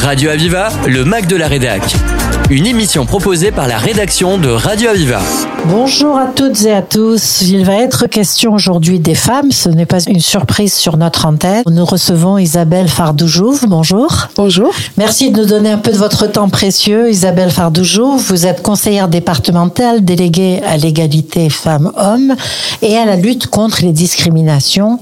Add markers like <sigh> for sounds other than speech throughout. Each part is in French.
Radio Aviva, le Mac de la Rédac. Une émission proposée par la rédaction de Radio Aviva. Bonjour à toutes et à tous. Il va être question aujourd'hui des femmes. Ce n'est pas une surprise sur notre antenne. Nous recevons Isabelle Fardoujouv. Bonjour. Bonjour. Merci de nous donner un peu de votre temps précieux. Isabelle Fardoujouv, vous êtes conseillère départementale déléguée à l'égalité femmes-hommes et à la lutte contre les discriminations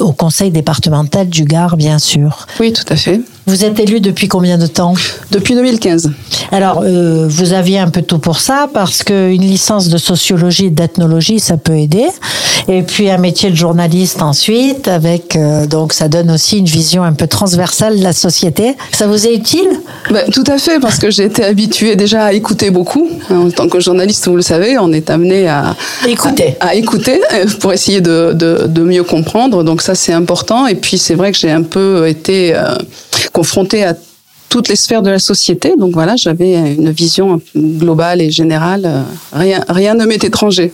au conseil départemental du Gard, bien sûr. Oui, tout à fait. Vous êtes élue depuis combien de temps Depuis 2015. Alors, euh, vous aviez un peu tout pour ça, parce qu'une licence de sociologie et d'ethnologie, ça peut aider. Et puis un métier de journaliste ensuite, avec euh, donc ça donne aussi une vision un peu transversale de la société. Ça vous est utile Ben, Tout à fait, parce que j'ai été habituée déjà à écouter beaucoup. En tant que journaliste, vous le savez, on est amené à Écouter. à, à écouter euh, pour essayer de, de, de mieux comprendre. Donc ça, c'est important. Et puis c'est vrai que j'ai un peu été euh, confrontée à toutes les sphères de la société. Donc voilà, j'avais une vision globale et générale. Euh, Rien, rien ne m'est étranger.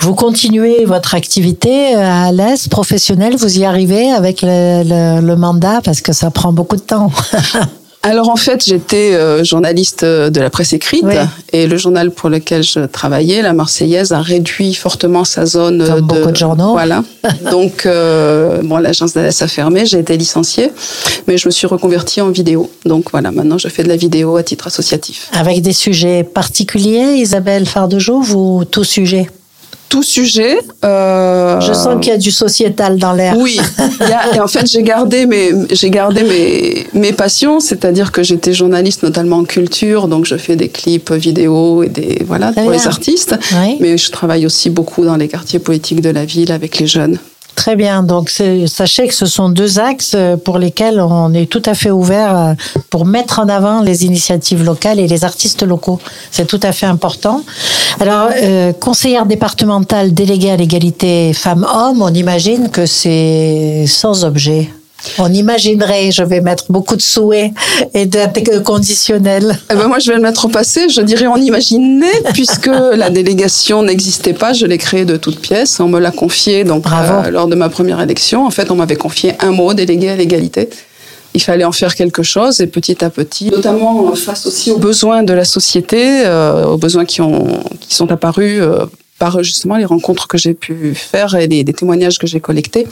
Vous continuez votre activité à l'aise, professionnelle, vous y arrivez avec le mandat, parce que ça prend beaucoup de temps. <laughs> Alors en fait, j'étais euh, journaliste euh, de la presse écrite Oui. et le journal pour lequel je travaillais, la Marseillaise, a réduit fortement sa zone Comme de beaucoup de journaux. Voilà. <laughs> Donc euh, bon, l'agence d'Alès a fermé, j'ai été licenciée, mais je me suis reconvertie en vidéo. Donc voilà, maintenant je fais de la vidéo à titre associatif. avec des sujets particuliers, Isabelle Fardejo, ou tout sujet? Tout sujet. euh, Je sens qu'il y a du sociétal dans l'air. Oui, il y a- et en fait j'ai gardé mes j'ai gardé mes mes passions, c'est-à-dire que j'étais journaliste notamment en culture, donc je fais des clips vidéo et des voilà pour les artistes, Oui. mais je travaille aussi beaucoup dans les quartiers politiques de la ville avec les jeunes. Très bien. Donc, sachez que ce sont deux axes euh, pour lesquels on est tout à fait ouvert euh, pour mettre en avant les initiatives locales et les artistes locaux. C'est tout à fait important. Alors, euh, conseillère départementale déléguée à l'égalité femmes-hommes, on imagine que c'est sans objet. On imaginerait, je vais mettre beaucoup de souhaits et de conditionnels. Eh ben moi, je vais le mettre au passé. Je dirais on imaginait, <laughs> puisque la délégation n'existait pas. Je l'ai créée de toutes pièces. On me l'a confiée donc euh, lors de ma première élection. En fait, on m'avait confié un mot, délégué à l'égalité. Il fallait en faire quelque chose et petit à petit, notamment face aussi aux besoins de la société, euh, aux besoins qui ont qui sont apparus euh, par justement les rencontres que j'ai pu faire et les, les témoignages que j'ai collectés.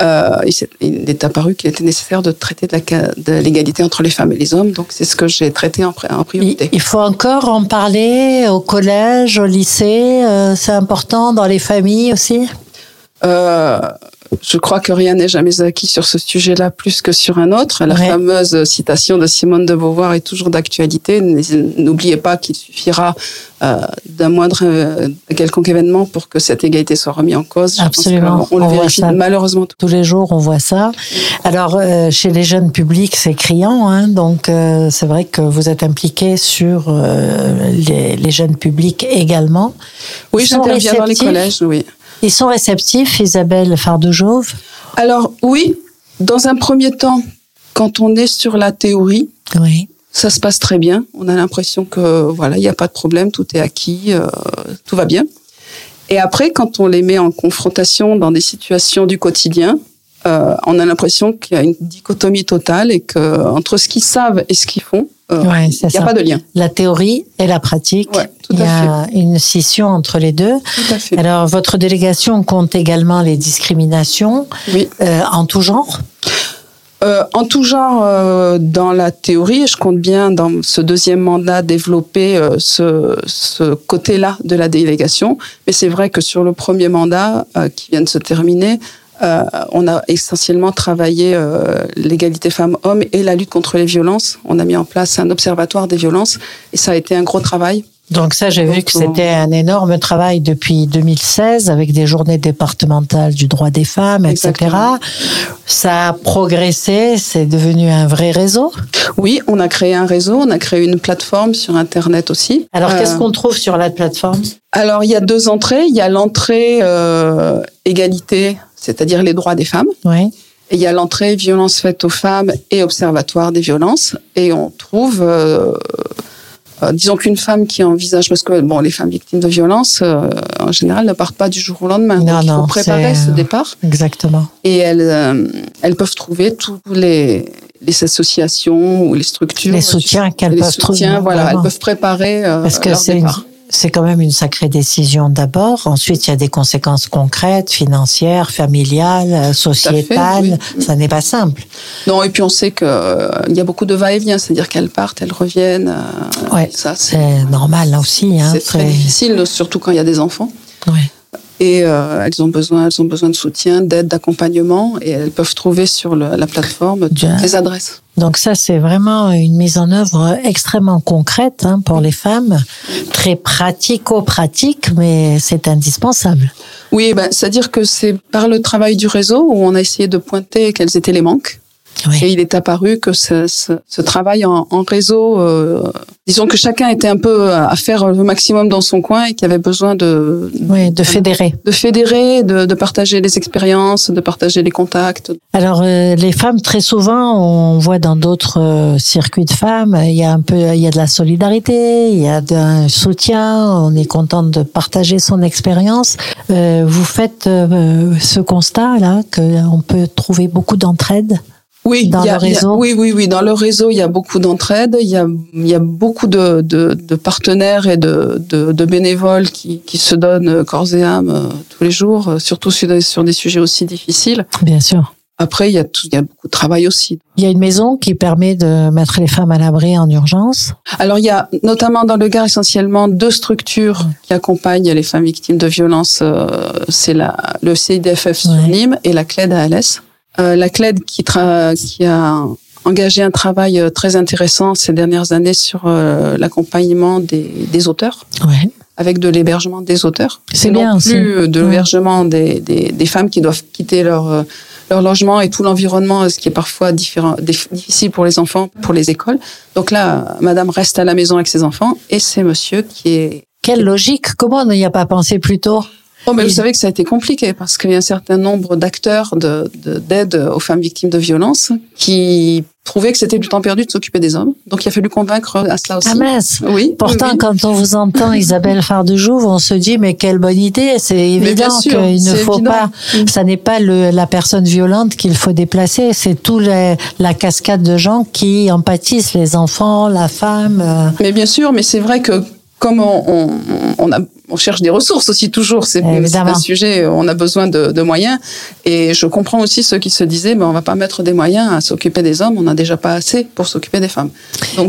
Euh, il, est apparu qu'il était nécessaire de traiter de l'égalité entre les femmes et les hommes. Donc c'est ce que j'ai traité en, en Il priorité. il faut encore en parler au collège, au lycée. euh, c'est important dans les familles aussi? Euh, je crois que rien n'est jamais acquis sur ce sujet-là plus que sur un autre. La Ouais. fameuse citation de Simone de Beauvoir est toujours d'actualité. N'oubliez pas qu'il suffira euh, d'un moindre euh, quelconque événement pour que cette égalité soit remise en cause. Absolument. On, On le vérifie malheureusement. Tous les jours, on voit ça. Alors, euh, chez les jeunes publics, c'est criant. Hein, donc, c'est vrai que vous êtes impliqué sur les, les jeunes publics également. Oui, j'interviens dans les collèges, oui. Ils sont réceptifs, Isabelle Fardejove Alors oui, dans un premier temps, quand on est sur la théorie, Oui. ça se passe très bien. On a l'impression que voilà, il n'y a pas de problème, tout est acquis, euh, tout va bien. Et après, quand on les met en confrontation dans des situations du quotidien, euh, on a l'impression qu'il y a une dichotomie totale et que entre ce qu'ils savent et ce qu'ils font, euh, Ouais, il n'y a ça. pas de lien. La théorie et la pratique. Ouais, tout Il y a une scission entre les deux. Tout à fait. Alors, votre délégation compte également les discriminations Oui. euh, en tout genre? Euh, en tout genre, euh, dans la théorie, je compte bien dans ce deuxième mandat développer euh, ce, ce côté-là de la délégation. Mais c'est vrai que sur le premier mandat qui vient de se terminer, euh, on a essentiellement travaillé euh, l'égalité femmes-hommes et la lutte contre les violences. On a mis en place un observatoire des violences et ça a été un gros travail. Donc ça, j'ai vu que c'était un énorme travail depuis 2016 avec des journées départementales du droit des femmes, etc. Exactement. Ça a progressé, c'est devenu un vrai réseau? Oui, on a créé un réseau, on a créé une plateforme sur Internet aussi. Alors Euh, qu'est-ce qu'on trouve sur la plateforme? Alors, il y a deux entrées. Il y a l'entrée euh, égalité, c'est-à-dire les droits des femmes. Et il y a l'entrée violence faite aux femmes et observatoire des violences. Et on trouve euh, Euh, disons qu'une femme qui envisage, parce que bon, les femmes victimes de violences, euh, en général, ne partent pas du jour au lendemain. Non, Donc, il faut non, préparer ce départ. Exactement. Et elles, elles peuvent trouver tous les, les associations ou les structures. Les soutiens qu'elles les peuvent soutiens, trouver, Voilà, vraiment. elles peuvent préparer Parce que c'est une-. C'est quand même une sacrée décision d'abord. Ensuite, il y a des conséquences concrètes, financières, familiales, euh, sociétales. oui. Ça n'est pas simple. Non, et puis on sait qu'il y a beaucoup de va-et-vient, c'est-à-dire qu'elles partent, elles reviennent. euh, Ouais, ça, c'est normal là aussi. Hein, c'est très difficile, surtout quand il y a des enfants. ouais. Et euh, elles ont besoin, elles ont besoin de soutien, d'aide, d'accompagnement, et elles peuvent trouver sur le- la plateforme toutes les adresses. Donc ça, c'est vraiment une mise en œuvre extrêmement concrète hein, pour les femmes, très pratico-pratique, mais c'est indispensable. Oui, ben, c'est-à-dire que c'est par le travail du réseau où on a essayé de pointer quels étaient les manques. Et il est apparu que ce, ce, ce travail en, en réseau, euh, disons que chacun était un peu à faire le maximum dans son coin et qu'il y avait besoin de, Oui, de fédérer. de fédérer, de, de partager les expériences, de partager les contacts. Alors euh, les femmes très souvent on voit dans d'autres euh, circuits de femmes il y a un peu il y a de la solidarité il y a un soutien on est contente de partager son expérience Euh, vous faites euh, ce constat là que on peut trouver beaucoup d'entraide? Oui, Dans il y a- le il y a- réseau Oui, oui, oui. Dans le réseau, il y a beaucoup d'entraide. Il y a, y a beaucoup de, de, de partenaires et de, de, de bénévoles qui, qui se donnent corps et âme euh, tous les jours, euh, surtout sur des, sur des sujets aussi difficiles. bien sûr Après, il y a, tout, il y a beaucoup de travail aussi. il y a une maison qui permet de mettre les femmes à l'abri en urgence Alors, il y a notamment dans le Gard essentiellement deux structures qui accompagnent les femmes victimes de violences. euh, C'est le CIDFF sur Ouais. Nîmes et la CLED ALS. Euh, la CLED qui, tra- qui a engagé un travail euh, très intéressant ces dernières années sur euh, l'accompagnement des, des auteurs, ouais avec de l'hébergement des auteurs. C'est non aussi. plus euh, de Ouais. l'hébergement des, des, des femmes qui doivent quitter leur, euh, leur logement et tout l'environnement, euh, ce qui est parfois difficile pour les enfants, pour les écoles. Donc là, madame reste à la maison avec ses enfants et c'est monsieur qui est quelle logique comment on n'y a pas pensé plus tôt? Oh, mais Et- vous savez que ça a été compliqué parce qu'il y a un certain nombre d'acteurs de, de- d'aide aux femmes victimes de violences qui trouvaient que c'était du temps perdu de s'occuper des hommes. Donc il a fallu convaincre à cela aussi. ah mince oui. Pourtant, oui, quand on vous entend, Isabelle Fardejouve, on se dit, mais quelle bonne idée. C'est évident qu'il ne faut évident. pas, ça n'est pas le, la personne violente qu'il faut déplacer, c'est tout les- la cascade de gens qui en pâtissent, les enfants, la femme. euh, Mais bien sûr, mais c'est vrai que comme on, on, on a, on cherche des ressources aussi toujours, c'est, Évidemment. un sujet, on a besoin de, de moyens. Et je comprends aussi ceux qui se disaient, ben, on va pas mettre des moyens à s'occuper des hommes, on n'a déjà pas assez pour s'occuper des femmes.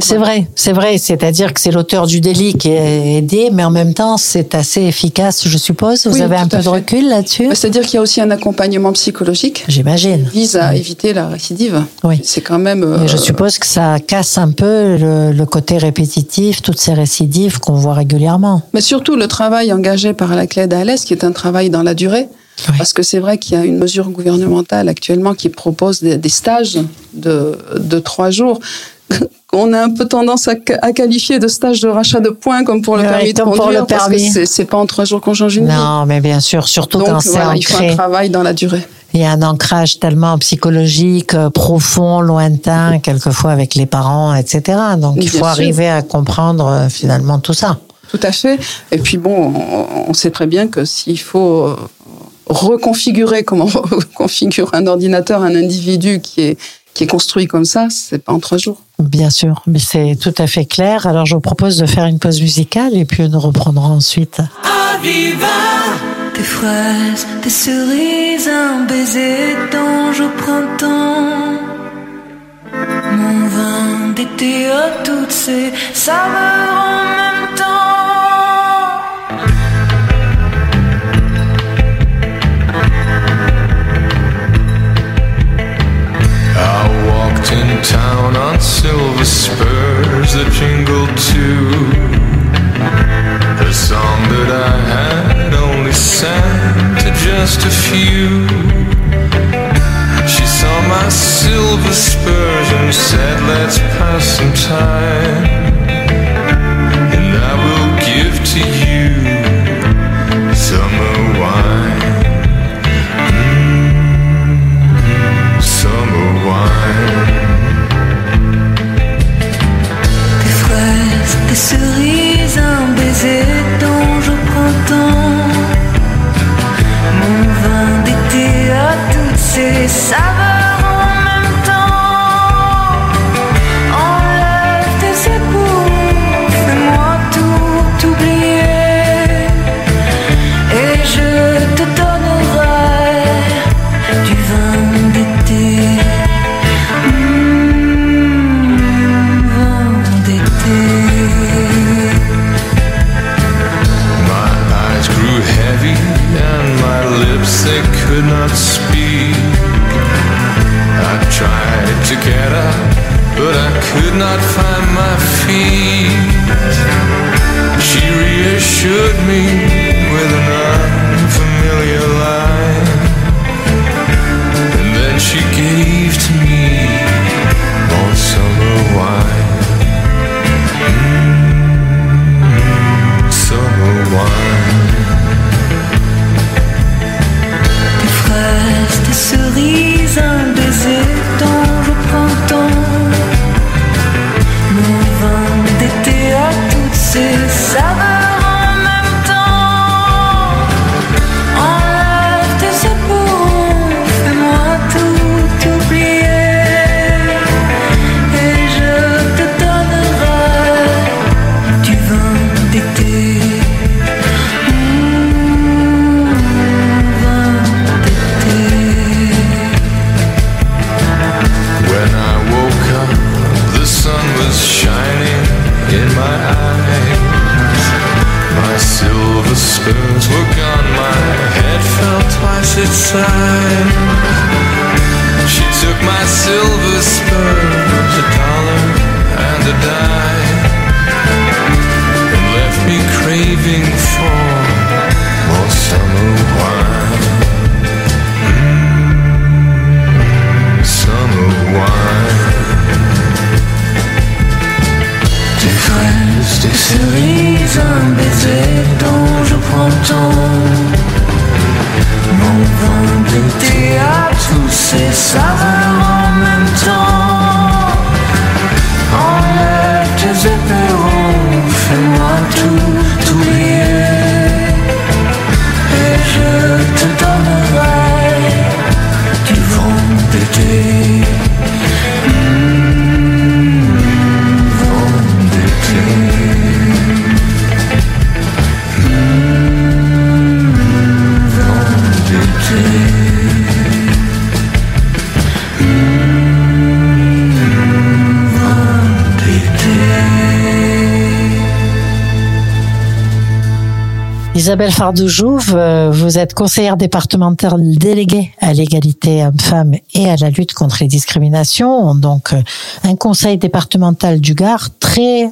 C'est voilà. vrai, c'est vrai. C'est-à-dire que c'est l'auteur du délit qui est aidé, mais en même temps, c'est assez efficace, je suppose. Vous Oui, avez un peu de recul là-dessus? C'est-à-dire qu'il y a aussi un accompagnement psychologique J'imagine. vise à éviter la récidive. Oui. C'est quand même. Mais je euh, suppose que ça casse un peu le, le côté répétitif, toutes ces récidives qu'on voit régulièrement. Mais surtout le travail engagé par la CLED ALS, qui est un travail dans la durée. Oui. Parce que c'est vrai qu'il y a une mesure gouvernementale actuellement qui propose des, des stages de, de trois jours. <laughs> On a un peu tendance à, qualifier de stage de rachat de points comme pour le Ouais, permis de comme pour conduire, le parce que permis. c'est- pas en trois jours qu'on change une vie. Non, mais bien sûr, surtout Donc quand c'est voilà, il faut un travail dans la durée. Il y a un ancrage tellement psychologique, euh, profond, lointain, quelquefois avec les parents, etc. Donc il Bien faut sûr. arriver à comprendre euh, finalement tout ça. Tout à fait. Et puis bon, on, on sait très bien que s'il faut euh, reconfigurer <laughs> comment on configure un ordinateur, un individu qui est qui est construit comme ça, c'est pas en trois jours. Bien sûr, mais c'est tout à fait clair. Alors je vous propose de faire une pause musicale et puis nous reprendrons ensuite. Des fraises, des cerises, un baiser d'ange au printemps. Mon vin d'été toutes ces saveurs en silver spurs that jingled too. A song that I had only sang to just a few. She saw my silver spurs and said, Let's pass some time. get up, but I could not find my feet. She reassured me with an unfamiliar lie, and then she gave to me more summer wine. Mm, summer wine. Des fraises, des cerises, un baiser. Toutes ces Isabelle Fardoujouve, vous êtes conseillère départementale déléguée à l'égalité hommes-femmes et à la lutte contre les discriminations. Donc, euh, un conseil départemental du Gard très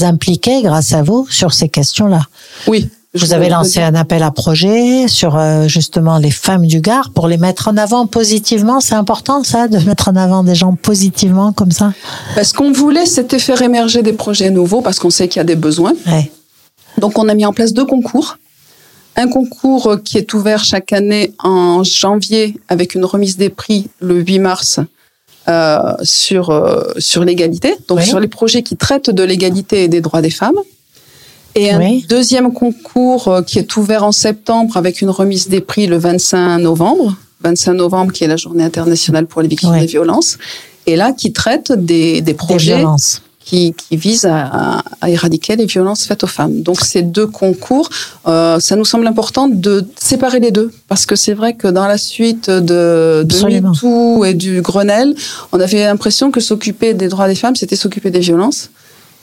impliqué, grâce à vous, sur ces questions-là. Oui. Vous avez lancé un appel à projet sur euh, justement les femmes du Gard pour les mettre en avant positivement. C'est important ça, de mettre en avant des gens positivement comme ça? Parce qu'on voulait, c'était faire émerger des projets nouveaux parce qu'on sait qu'il y a des besoins. Ouais. Donc, on a mis en place deux concours. Un concours qui est ouvert chaque année en janvier avec une remise des prix le 8 mars euh, sur, euh, sur l'égalité, donc Oui. sur les projets qui traitent de l'égalité et des droits des femmes. Et un Oui. deuxième concours euh, qui est ouvert en septembre avec une remise des prix le 25 novembre. 25 novembre qui est la journée internationale pour les victimes Oui. des violences. Et là, qui traite des, des Des projets violences. Qui, qui vise à, à éradiquer les violences faites aux femmes. Donc ces deux concours, euh, ça nous semble important de séparer les deux parce que c'est vrai que dans la suite de, de. MeToo et du Grenelle, on avait l'impression que s'occuper des droits des femmes, c'était s'occuper des violences.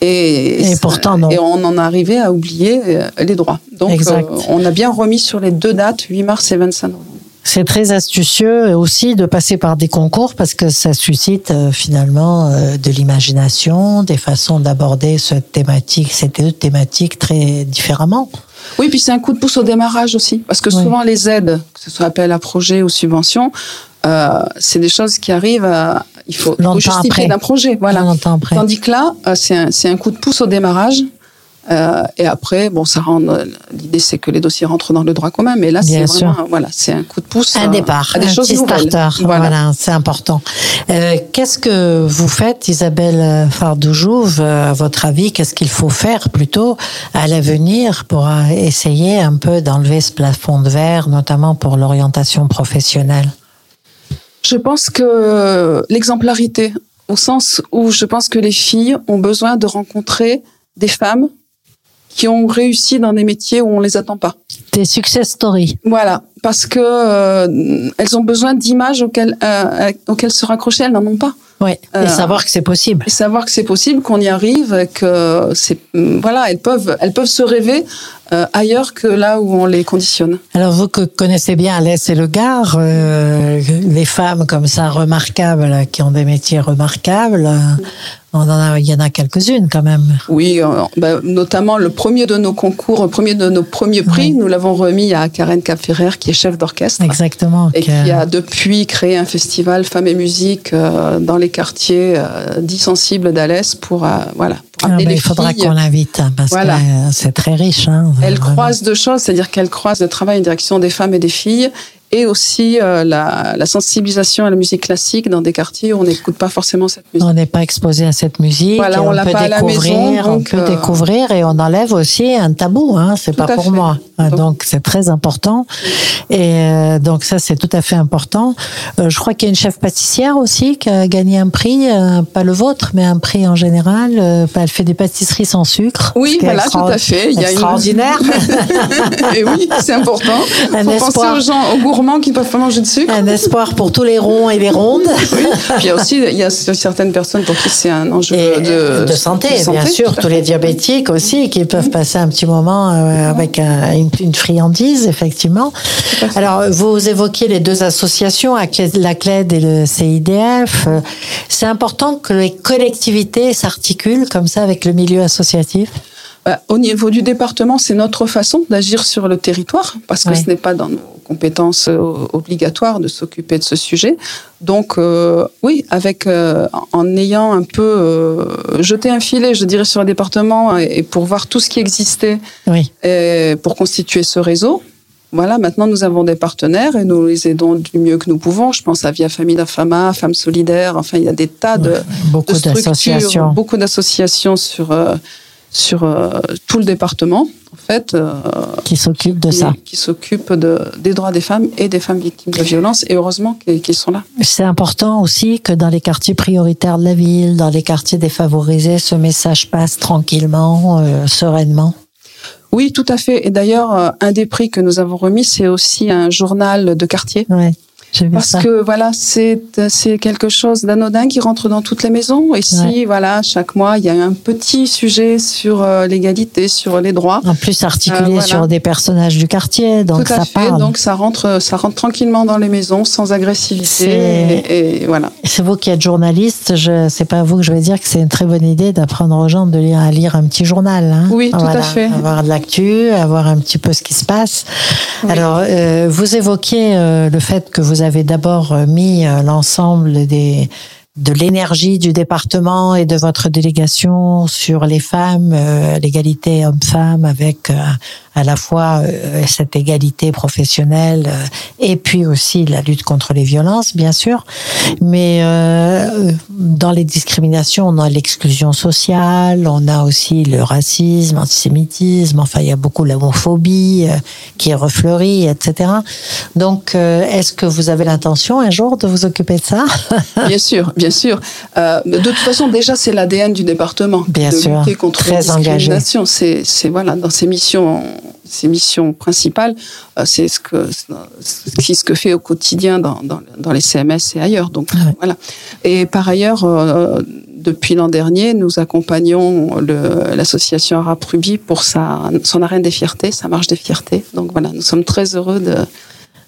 Et, Et pourtant, non. Et on en arrivait à oublier euh, les droits. Donc euh, on a bien remis sur les deux dates, 8 mars et 25 novembre. C'est très astucieux aussi de passer par des concours parce que ça suscite euh, finalement euh, de l'imagination, des façons d'aborder cette thématique, ces deux thématiques très différemment. Oui, puis c'est un coup de pouce au démarrage aussi, parce que Oui. souvent les aides, que ce soit appel à projet ou subvention, euh, c'est des choses qui arrivent à, il faut, il faut Longtemps justifier après. d'un projet, voilà. Tandis que là, euh, c'est un, c'est un coup de pouce au démarrage. Euh, et après, bon, ça rend. euh, L'idée, c'est que les dossiers rentrent dans le droit commun, mais là, c'est vraiment, sûr. voilà, c'est un coup de pouce Un euh, départ, à des un choses petit nouvelles. starter. Voilà, c'est important. Euh, qu'est-ce que vous faites, Isabelle Fardoujouve, euh, à votre avis Qu'est-ce qu'il faut faire plutôt à l'avenir pour euh, essayer un peu d'enlever ce plafond de verre, notamment pour l'orientation professionnelle? Je pense que l'exemplarité, au sens où je pense que les filles ont besoin de rencontrer des femmes qui ont réussi dans des métiers où on les attend pas. Des success stories. Voilà, parce que euh, elles ont besoin d'images auxquelles, euh, auxquelles se raccrocher, elles n'en ont pas. Oui, Euh, et savoir que c'est possible. Et savoir que c'est possible, qu'on y arrive, que c'est voilà, elles peuvent, elles peuvent se rêver euh, ailleurs que là où on les conditionne. Alors vous que connaissez bien Alès et le Gard, euh, les femmes comme ça remarquables, qui ont des métiers remarquables, on en a, il y en a quelques-unes quand même. Oui, euh, bah, notamment le premier de nos concours, le premier de nos premiers prix, Oui. nous l'avons remis à Karen Capferrer, qui est chef d'orchestre. Exactement. Et que- qui a depuis créé un festival Femmes et Musique euh, dans les quartiers euh, dits sensibles d'Alès pour, voilà, pour Ah, amener ben, les il faudra qu'on l'invite hein, parce Voilà. que euh, c'est très riche. Hein, Elle croise deux choses, c'est-à-dire qu'elle croise le travail en direction des femmes et des filles et aussi euh, la, la sensibilisation à la musique classique dans des quartiers où on n'écoute pas forcément cette musique. On n'est pas exposé à cette musique. Voilà, on on, l'a peut pas à la découvrir, maison, on peut euh, découvrir et on enlève aussi un tabou. Hein, c'est pas pour fait. moi. Ah, Donc c'est très important. Et euh, donc ça c'est tout à fait important. Je crois qu'il y a une chef pâtissière aussi qui a gagné un prix, pas le vôtre, mais un prix en général. Elle fait des pâtisseries sans sucre. Oui, voilà, tout à fait. Il y a une- extraordinaire. <laughs> et oui, c'est important. Un faut penser aux gens, aux gourmands qui ne peuvent pas manger de sucre. un espoir pour tous les ronds et les rondes. Oui. Puis il y a aussi il y a certaines personnes pour qui c'est un enjeu de, de, santé, de bien sûr, tous les diabétiques aussi qui peuvent passer un petit moment euh, avec un- une, une friandise, effectivement. Alors, vous évoquiez les deux associations, la CLED et le CIDF. Euh, C'est important que les collectivités s'articulent comme ça avec le milieu associatif? Bah, Au niveau du département, c'est notre façon d'agir sur le territoire, parce que ce n'est pas dans nos compétences euh, obligatoires de s'occuper de ce sujet. Donc, euh, oui, avec euh, en ayant un peu euh, jeté un filet, je dirais, sur le département et, et pour voir tout ce qui existait Oui. et pour constituer ce réseau. Voilà, maintenant nous avons des partenaires et nous les aidons du mieux que nous pouvons. Je pense à Via Famille Fama, Femmes Solidaires, enfin il y a des tas de, Beaucoup d'associations. beaucoup d'associations sur euh, sur euh, tout le département, en fait, euh, qui s'occupent de qui, ça. qui s'occupent de, des droits des femmes et des femmes victimes de violences. Et heureusement qu'ils sont là. C'est important aussi que dans les quartiers prioritaires de la ville, dans les quartiers défavorisés, ce message passe tranquillement, euh, sereinement. Oui, tout à fait. Et d'ailleurs, un des prix que nous avons remis, c'est aussi un journal de quartier. Ouais, Parce ça. que voilà, c'est c'est quelque chose d'anodin qui rentre dans toutes les maisons. Et si Ouais. voilà, chaque mois, il y a un petit sujet sur euh, l'égalité, sur les droits. En plus articulé Euh, voilà. sur des personnages du quartier, donc Tout à ça fait. parle. Donc ça rentre, ça rentre tranquillement dans les maisons, sans agressivité. Et, et voilà. C'est vous qui êtes journaliste, je c'est pas vous que je vais dire que c'est une très bonne idée d'apprendre aux gens de lire, à lire un petit journal. hein. Oui, tout à fait. Avoir de l'actu, avoir un petit peu ce qui se passe. Alors, euh, vous évoquiez le fait que vous avez d'abord euh, mis euh, l'ensemble des de l'énergie du département et de votre délégation sur les femmes, euh, l'égalité homme-femme avec euh, à la fois euh, cette égalité professionnelle et puis aussi la lutte contre les violences, bien sûr. Mais dans les discriminations, on a l'exclusion sociale, on a aussi le racisme, l'antisémitisme, enfin il y a beaucoup l'homophobie qui est refleurie, etc. Donc, est-ce que vous avez l'intention un jour de vous occuper de ça? Bien sûr, sûr. Euh, de toute façon, déjà, c'est l'ADN du département. Bien de sûr, lutter contre très discriminations. C'est, c'est voilà, dans ses missions, ses missions principales, euh, c'est ce que, c'est ce que fait au quotidien dans, dans, dans les CMS et ailleurs. Donc Ouais. voilà. Et par ailleurs, euh, depuis l'an dernier, nous accompagnons l'association Arabe Ruby pour sa, son arène des fiertés, sa marche des fiertés. Donc voilà, nous sommes très heureux de,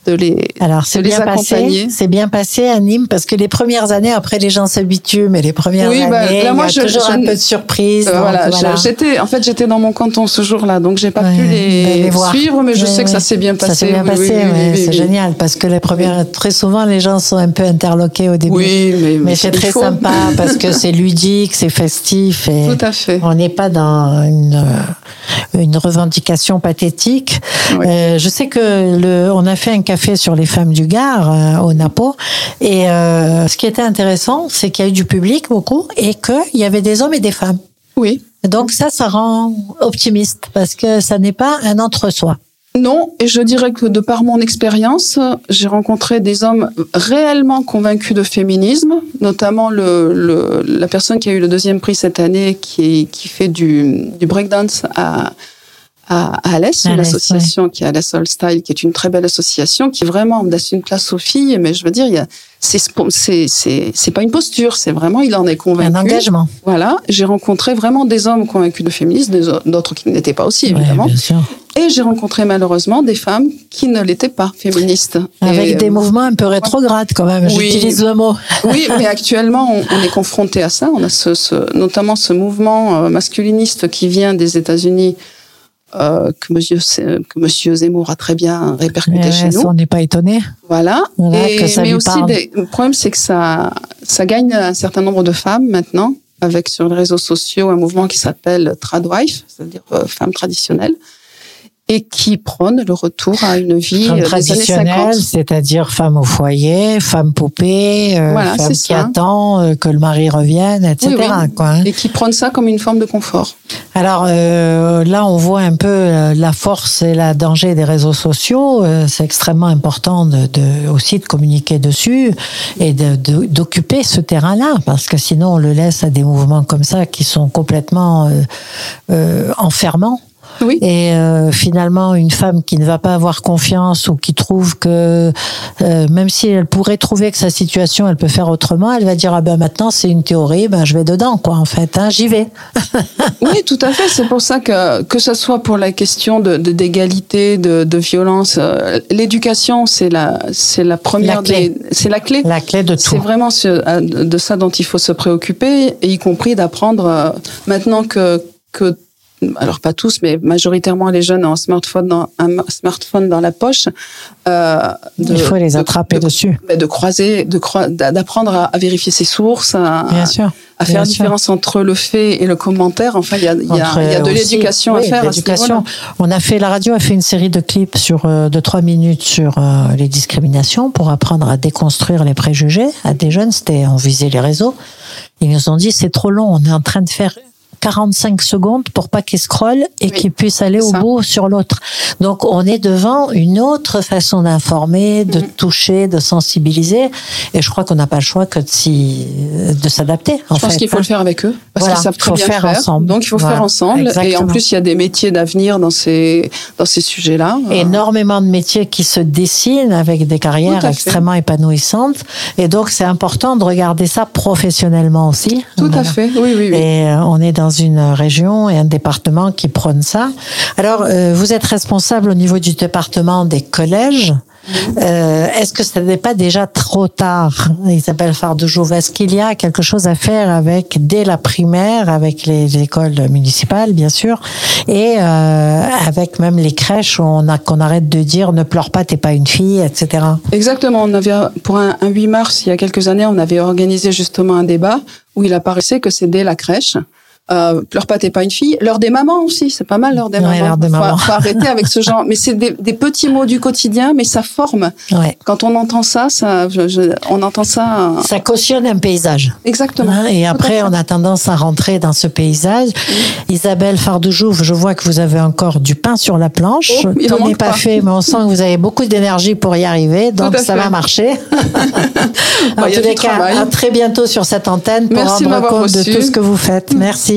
de les, Alors c'est de les bien accompagner. c'est bien passé à Nîmes parce que les premières années, après les gens s'habituent, mais les premières Oui, bah, années, là, moi, il y a je- toujours je- un peu de surprise. Euh, voilà, j'étais, en fait, j'étais dans mon canton ce jour-là, donc j'ai pas Ouais, pu les, les suivre, mais je Ouais, sais que ça s'est bien passé. Ça s'est bien oui, passé, oui, c'est génial parce que les premières, très souvent, les gens sont un peu interloqués au début. Oui, mais, mais c'est très faut. sympa parce que c'est <laughs> ludique, c'est festif et Tout à fait. on n'est pas dans une, euh, une revendication pathétique. Oui. Euh, je sais que le, on a fait un café sur les femmes du Gard euh, au Napo et euh, ce qui était intéressant, c'est qu'il y a eu du public beaucoup et qu'il y avait des hommes et des femmes. Oui. Donc ça, ça rend optimiste parce que ça n'est pas un entre-soi. Non, et je dirais que de par mon expérience, j'ai rencontré des hommes réellement convaincus de féminisme, notamment le, le- la personne qui a eu le deuxième prix cette année, qui, qui fait du, du breakdance à, à, à Alès, Alès, association qui est Alès All Style, qui est une très belle association, qui vraiment laisse une place aux filles, mais je veux dire, c'est, pas une posture, c'est vraiment, il en est convaincu. Un engagement. Voilà, j'ai rencontré vraiment des hommes convaincus de féminisme, d'autres qui ne l'étaient pas aussi, Ouais, évidemment. bien sûr. Et j'ai rencontré malheureusement des femmes qui ne l'étaient pas féministes. Avec Et, des euh, mouvements un peu rétrogrades quand même, Oui. j'utilise le mot. <laughs> Oui, mais actuellement, on, on est confronté à ça. On a ce, ce- notamment ce mouvement euh, masculiniste qui vient des États-Unis, euh, que, monsieur, que Monsieur Zemmour a très bien répercuté chez ça, nous. on n'est pas étonné. Voilà. Voilà, Et- mais aussi, des- le problème, c'est que ça, ça gagne un certain nombre de femmes maintenant, avec sur les réseaux sociaux un mouvement qui s'appelle Tradwife, c'est-à-dire euh, femmes traditionnelles, et qui prône le retour à une vie euh, des années 50. traditionnelle, c'est-à-dire femme au foyer, femme poupée, euh, Voilà, femme qui ça. attend euh, que le mari revienne, etc. Oui, oui. Quoi, hein. Et qui prône ça comme une forme de confort. Alors euh, là, on voit un peu la force et la danger des réseaux sociaux. C'est extrêmement important de, de- aussi de communiquer dessus et de- d'occuper ce terrain-là, parce que sinon on le laisse à des mouvements comme ça qui sont complètement euh, euh, enfermants. Oui. Et euh, finalement, une femme qui ne va pas avoir confiance ou qui trouve que euh, même si elle pourrait trouver que sa situation, elle peut faire autrement, elle va dire ah ben maintenant c'est une théorie, ben je vais dedans quoi en fait, hein, j'y vais. <laughs> Oui, tout à fait. C'est pour ça que que ce soit pour la question de d'égalité, de, de violence, euh, l'éducation, c'est la c'est la première c'est la clé. La clé de C'est tout. vraiment ce- euh, de ça dont il faut se préoccuper, et y compris d'apprendre euh, maintenant que que alors pas tous, mais majoritairement les jeunes ont un smartphone dans un smartphone dans la poche. euh, de- Il faut les attraper de, dessus. de croiser, de croi- d'apprendre à, à vérifier ses sources, à, Bien sûr. à faire la sûr. différence entre le fait et le commentaire. Enfin, il y a, y a, y de l'éducation à faire. à ce. On a fait, la radio a fait une série de clips sur euh, de trois minutes sur euh, les discriminations pour apprendre à déconstruire les préjugés à des jeunes. C'était, on visait les réseaux. Ils nous ont dit c'est trop long. On est en train de faire 45 secondes pour pas qu'ils scrollent et Oui, qu'ils puissent aller au ça. bout sur l'autre. Donc on est devant une autre façon d'informer, de Mhm. toucher, de sensibiliser. Et je crois qu'on n'a pas le choix que de, s'y- de s'adapter. Je pense qu'il faut hein. le faire avec eux parce Voilà, qu'ils savent très faut bien faire faire. ensemble. Donc il faut Voilà, faire ensemble. Et en plus, il y a des métiers d'avenir dans ces dans ces sujets-là. Énormément de métiers qui se dessinent avec des carrières extrêmement épanouissantes. Et donc, c'est important de regarder ça professionnellement aussi. Tout à fait. Oui, oui, oui. Et euh, on est dans une région et un département qui prône ça. Alors, euh, vous êtes responsable au niveau du département des collèges. Euh, Est-ce que ce n'est pas déjà trop tard, Isabelle Fardejouve Est-ce qu'il y a quelque chose à faire avec dès la primaire, avec les écoles municipales, bien sûr, et euh, avec même les crèches où on a qu'on arrête de dire ne pleure pas, t'es pas une fille, etc. Exactement. On avait pour un, un 8 mars il y a quelques années, on avait organisé justement un débat où il apparaissait que c'est dès la crèche. Euh, pleure pas, t'es pas une fille. L'heure des mamans aussi, c'est pas mal l'heure des Ouais, des faut, mamans. faut arrêter avec ce <laughs> genre. Mais c'est des, des petits mots du quotidien, mais ça forme. Ouais. Quand on entend ça, ça, je- je- on entend ça. euh, Ça cautionne un paysage. Exactement. Hein, et après, on a tendance à rentrer dans ce paysage. Isabelle Fardejouve, je vois que vous avez encore du pain sur la planche. Oh, Tout n'est pas, pas. fait, mais on sent que vous avez beaucoup d'énergie pour y arriver. Donc, ça fait. va marcher. <laughs> en Bah, y a tous les cas, travail. à très bientôt sur cette antenne pour Merci rendre compte de tout ce que vous faites. Merci.